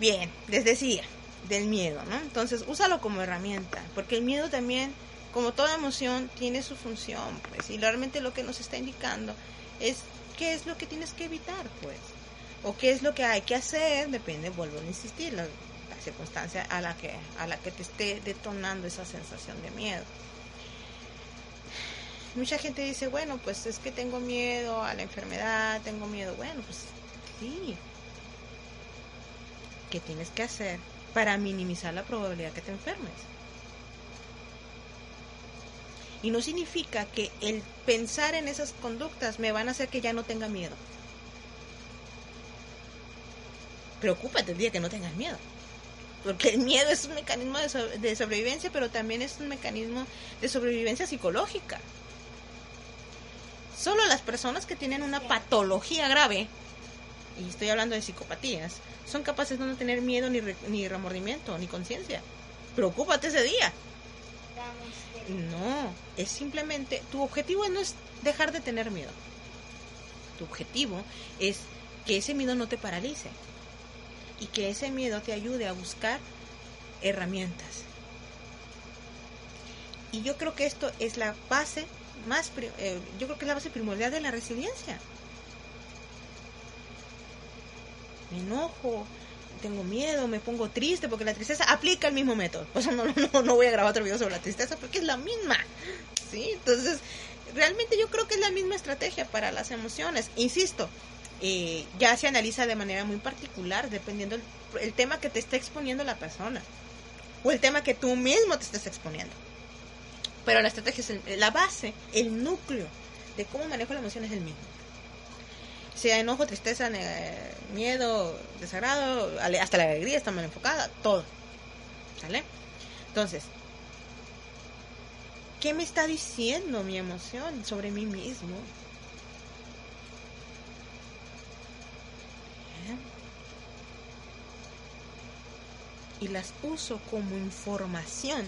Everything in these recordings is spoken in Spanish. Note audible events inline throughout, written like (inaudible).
Bien, les decía, del miedo, ¿no? Entonces, úsalo como herramienta, porque el miedo también, como toda emoción, tiene su función, pues, y realmente lo que nos está indicando es qué es lo que tienes que evitar, pues, o qué es lo que hay que hacer, depende, vuelvo a insistir, la, la circunstancia a la que a la que te esté detonando esa sensación de miedo. Mucha gente dice, bueno, pues es que tengo miedo a la enfermedad, tengo miedo, bueno, pues sí. ¿Qué tienes que hacer para minimizar la probabilidad que te enfermes? Y no significa que el pensar en esas conductas me van a hacer que ya no tenga miedo. Preocúpate el día que no tengas miedo. Porque el miedo es un mecanismo de, de sobrevivencia, pero también es un mecanismo de sobrevivencia psicológica. Solo las personas que tienen una patología grave, y estoy hablando de psicopatías, son capaces de no tener miedo ni, re- ni remordimiento, ni conciencia. Preocúpate ese día. No, es simplemente, tu objetivo no es dejar de tener miedo. Tu objetivo es que ese miedo no te paralice y que ese miedo te ayude a buscar herramientas. Y yo creo que esto es la base más, eh, yo creo que es la base primordial de la resiliencia. Me enojo, tengo miedo, me pongo triste, porque la tristeza aplica el mismo método. Por eso no, no, no voy a grabar otro video sobre la tristeza, porque es la misma. ¿Sí? Entonces, realmente yo creo que es la misma estrategia para las emociones. Insisto, eh, ya se analiza de manera muy particular, dependiendo el tema que te esté exponiendo la persona. O el tema que tú mismo te estés exponiendo. Pero la estrategia es el- la base, el núcleo de cómo manejo la emoción es el mismo. Sea enojo, tristeza, miedo, desagrado, hasta la alegría está mal enfocada, todo. ¿Sale? Entonces, ¿qué me está diciendo mi emoción sobre mí mismo? Bien. Y las uso como información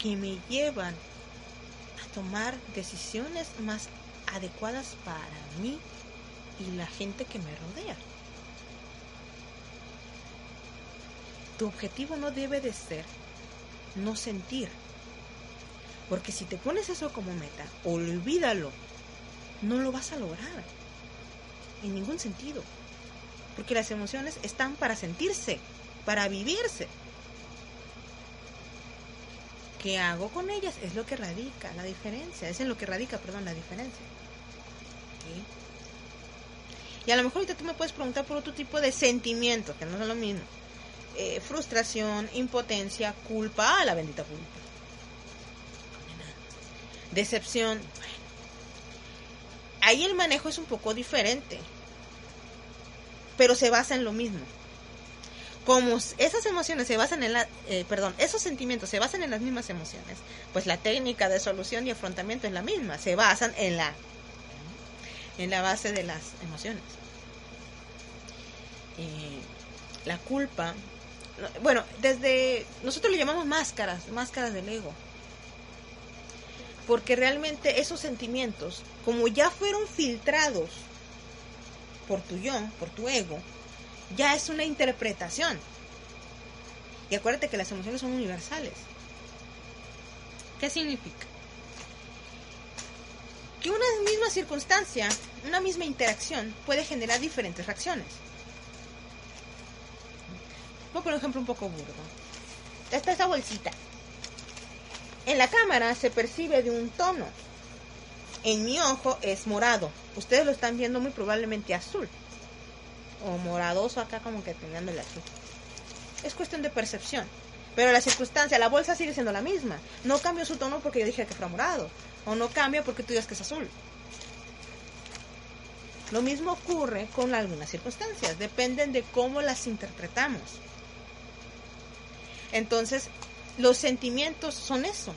que me llevan a tomar decisiones más adecuadas para mí y la gente que me rodea. Tu objetivo no debe de ser no sentir. Porque si te pones eso como meta, olvídalo. No lo vas a lograr. En ningún sentido. Porque las emociones están para sentirse, para vivirse. ¿Qué hago con ellas? Es lo que radica la diferencia. Es en lo que radica, perdón, la diferencia. Y a lo mejor ahorita tú me puedes preguntar por otro tipo de sentimientos, que no son lo mismo. Eh, frustración, impotencia, culpa, ah, la bendita culpa. Decepción. Ahí el manejo es un poco diferente, pero se basa en lo mismo. Como esas emociones se basan en la, eh, perdón, esos sentimientos se basan en las mismas emociones, pues la técnica de solución y afrontamiento es la misma, se basan en la en la base de las emociones. Eh, la culpa, no, bueno, desde nosotros le llamamos máscaras, máscaras del ego. Porque realmente esos sentimientos, como ya fueron filtrados por tu yo, por tu ego, ya es una interpretación. Y acuérdate que las emociones son universales. ¿Qué significa? Que una misma circunstancia, una misma interacción puede generar diferentes reacciones. Voy a un ejemplo un poco burdo. Esta esa bolsita. En la cámara se percibe de un tono. En mi ojo es morado. Ustedes lo están viendo muy probablemente azul. O moradoso acá como que teniendo el azul. Es cuestión de percepción. Pero la circunstancia, la bolsa sigue siendo la misma. No cambia su tono porque yo dije que fuera morado. O no cambia porque tú digas que es azul. Lo mismo ocurre con algunas circunstancias. Dependen de cómo las interpretamos. Entonces, los sentimientos son eso.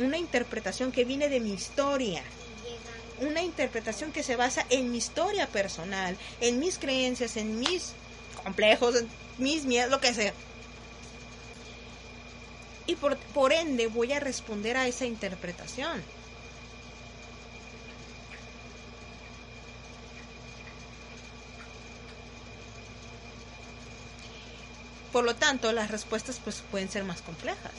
Una interpretación que viene de mi historia. Una interpretación que se basa en mi historia personal, en mis creencias, en mis complejos, en mis miedos, lo que sea. Y por, por ende voy a responder a esa interpretación. por lo tanto, las respuestas pues pueden ser más complejas.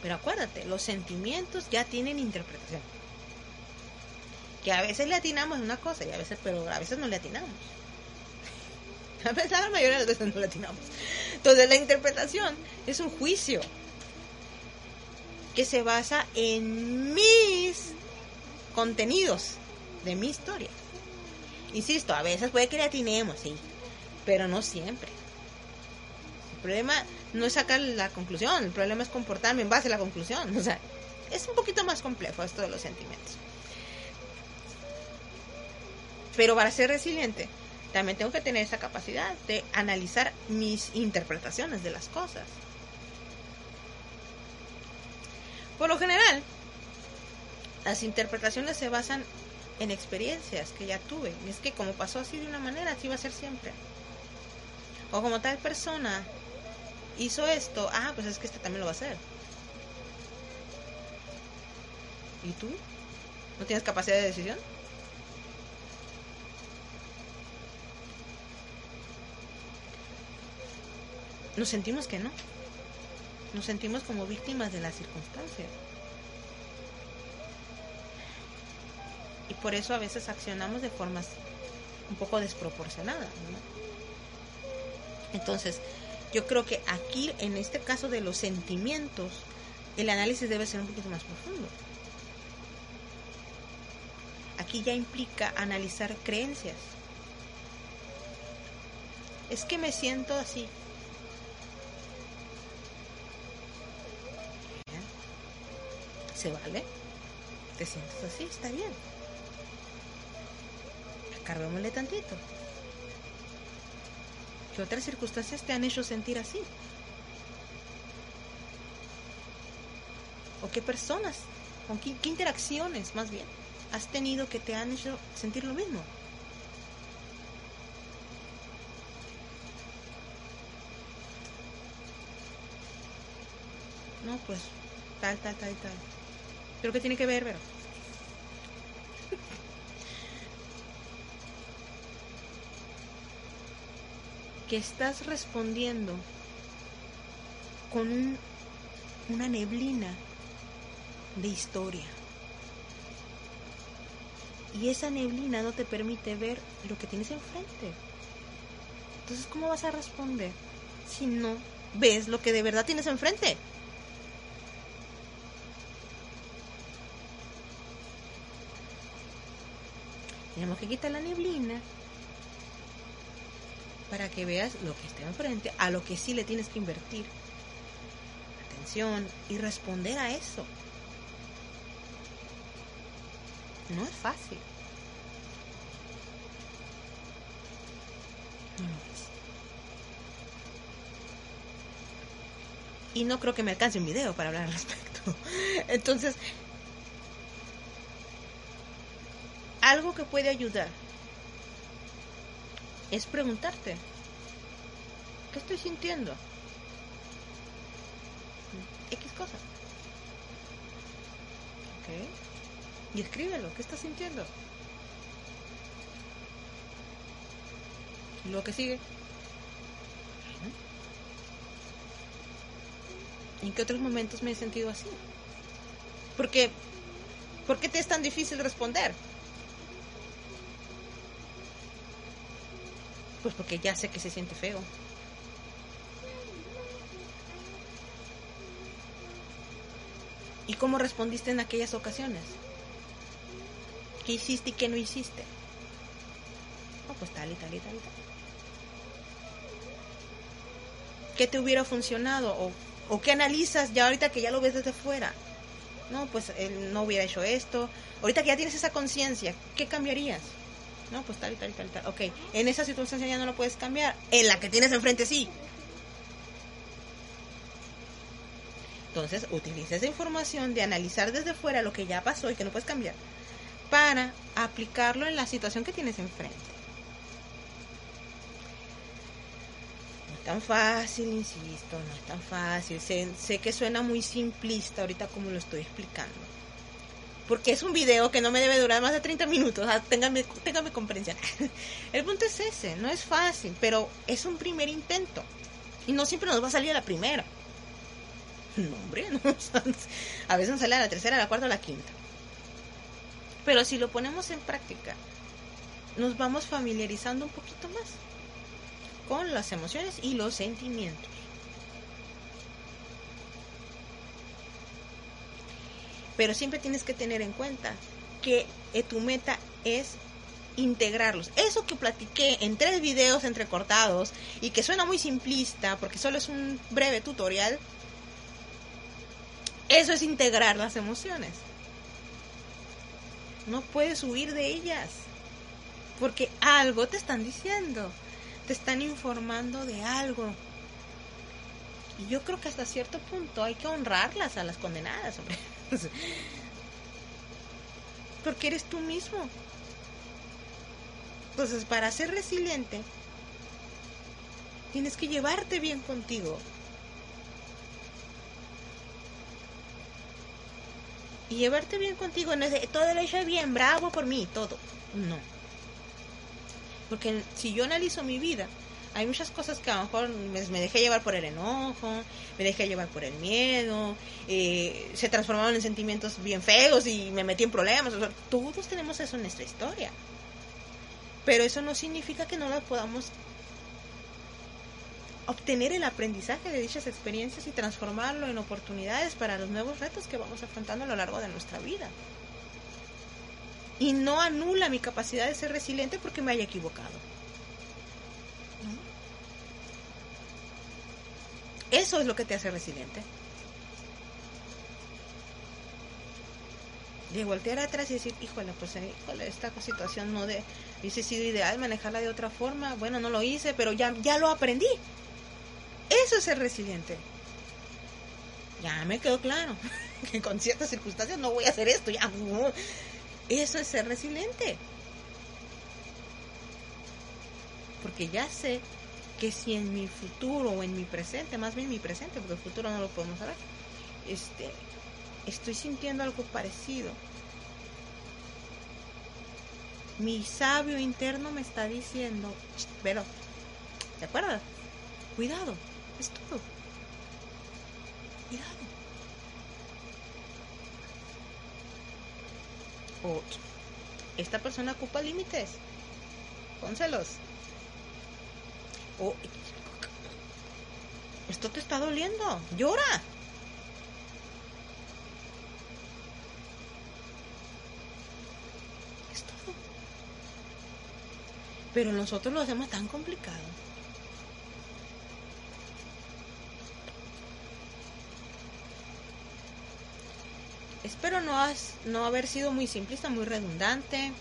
Pero acuérdate, los sentimientos ya tienen interpretación. Que a veces le atinamos una cosa y a veces, pero a veces no le atinamos. (laughs) A la mayoría de las veces no le atinamos. Entonces la interpretación es un juicio que se basa en mis contenidos de mi historia. Insisto, a veces puede que le atinemos, sí, pero no siempre. El problema no es sacar la conclusión, el problema es comportarme en base a la conclusión. O sea, es un poquito más complejo esto de los sentimientos. Pero para ser resiliente, también tengo que tener esa capacidad de analizar mis interpretaciones de las cosas. Por lo general, las interpretaciones se basan en experiencias que ya tuve. es que como pasó así de una manera, así va a ser siempre. O como tal persona hizo esto, ah, pues es que este también lo va a hacer. ¿Y tú? ¿No tienes capacidad de decisión? Nos sentimos que no. Nos sentimos como víctimas de las circunstancias. Y por eso a veces accionamos de formas un poco desproporcionadas. Entonces, yo creo que aquí, en este caso de los sentimientos, el análisis debe ser un poquito más profundo. Aquí ya implica analizar creencias. Es que me siento así. ¿Se vale? ¿Te sientes así? Está bien. Carvémosle tantito. ¿Qué otras circunstancias te han hecho sentir así? ¿O qué personas, con qué, qué interacciones más bien, has tenido que te han hecho sentir lo mismo? No, pues tal, tal, tal, tal. ¿Pero qué tiene que ver, Vero? que estás respondiendo con una neblina de historia. Y esa neblina no te permite ver lo que tienes enfrente. Entonces, ¿cómo vas a responder si no ves lo que de verdad tienes enfrente? Tenemos que quitar la neblina para que veas lo que está enfrente, a lo que sí le tienes que invertir atención y responder a eso. No es fácil. No lo es. Y no creo que me alcance un video para hablar al respecto. (laughs) Entonces, que puede ayudar es preguntarte, ¿qué estoy sintiendo? X cosa. ¿Ok? Y escríbelo, ¿qué estás sintiendo? lo que sigue. ¿En qué otros momentos me he sentido así? Porque, ¿por qué te es tan difícil responder? Pues porque ya sé que se siente feo. ¿Y cómo respondiste en aquellas ocasiones? ¿Qué hiciste y qué no hiciste? Oh, pues tal y tal y tal y tal. ¿Qué te hubiera funcionado? ¿O, o qué analizas ya ahorita que ya lo ves desde fuera? No, pues él no hubiera hecho esto. Ahorita que ya tienes esa conciencia, ¿qué cambiarías? No, pues tal y tal y tal tal. Ok, en esa situación ya no lo puedes cambiar. En la que tienes enfrente sí. Entonces, utiliza esa información de analizar desde fuera lo que ya pasó y que no puedes cambiar para aplicarlo en la situación que tienes enfrente. No es tan fácil, insisto, no es tan fácil. Sé, sé que suena muy simplista ahorita como lo estoy explicando porque es un video que no me debe durar más de 30 minutos, ah, téngame, téngame comprensión. (laughs) El punto es ese, no es fácil, pero es un primer intento. Y no siempre nos va a salir a la primera. No, hombre, (laughs) no. A veces nos sale a la tercera, a la cuarta, a la quinta. Pero si lo ponemos en práctica, nos vamos familiarizando un poquito más con las emociones y los sentimientos. Pero siempre tienes que tener en cuenta que eh, tu meta es integrarlos. Eso que platiqué en tres videos entrecortados y que suena muy simplista porque solo es un breve tutorial, eso es integrar las emociones. No puedes huir de ellas porque algo te están diciendo, te están informando de algo. Y yo creo que hasta cierto punto hay que honrarlas a las condenadas, hombre. (laughs) Porque eres tú mismo. Entonces, para ser resiliente, tienes que llevarte bien contigo. Y llevarte bien contigo no es de todo lo hecho bien, bravo por mí, todo. No. Porque si yo analizo mi vida, hay muchas cosas que a lo mejor me, dejé llevar por el enojo, me dejé llevar por el miedo, eh, se transformaron en sentimientos bien feos y me metí en problemas. todos tenemos eso en nuestra historia. Pero eso no significa que no la podamos obtener el aprendizaje de dichas experiencias y transformarlo en oportunidades para los nuevos retos que vamos afrontando a lo largo de nuestra vida. Y no anula mi capacidad de ser resiliente porque me haya equivocado. Eso es lo que te hace resiliente. De voltear atrás y decir, híjole, pues eh, híjole, esta situación no de, hubiese sido ideal manejarla de otra forma. Bueno, no lo hice, pero ya, ya lo aprendí. Eso es ser resiliente. Ya me quedó claro (laughs) que con ciertas circunstancias no voy a hacer esto. Ya, eso es ser resiliente. Porque ya sé que si en mi futuro o en mi presente, más bien mi presente, porque el futuro no lo podemos saber, este, estoy sintiendo algo parecido. Mi sabio interno me está diciendo, pero, ¿te acuerdas? Cuidado, es todo. Cuidado. O esta persona ocupa límites. Pónselos. Oh, esto te está doliendo, llora. Es todo. Pero nosotros lo hacemos tan complicado. Espero no, has, no haber sido muy simplista, muy redundante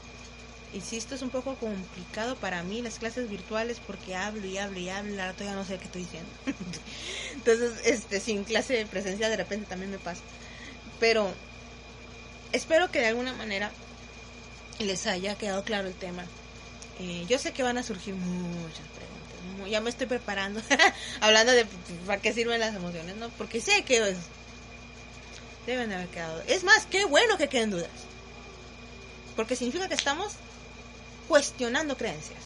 insisto, es un poco complicado para mí las clases virtuales porque hablo y hablo y hablo, ahora todavía no sé qué estoy diciendo. (laughs) Entonces, este, sin clase de presencia de repente también me pasa. Pero espero que de alguna manera les haya quedado claro el tema. Eh, yo sé que van a surgir muchas preguntas. Ya me estoy preparando, (laughs) hablando de para qué sirven las emociones, ¿no? Porque sé que deben haber quedado. Es más, qué bueno que queden dudas. Porque significa que estamos cuestionando creencias.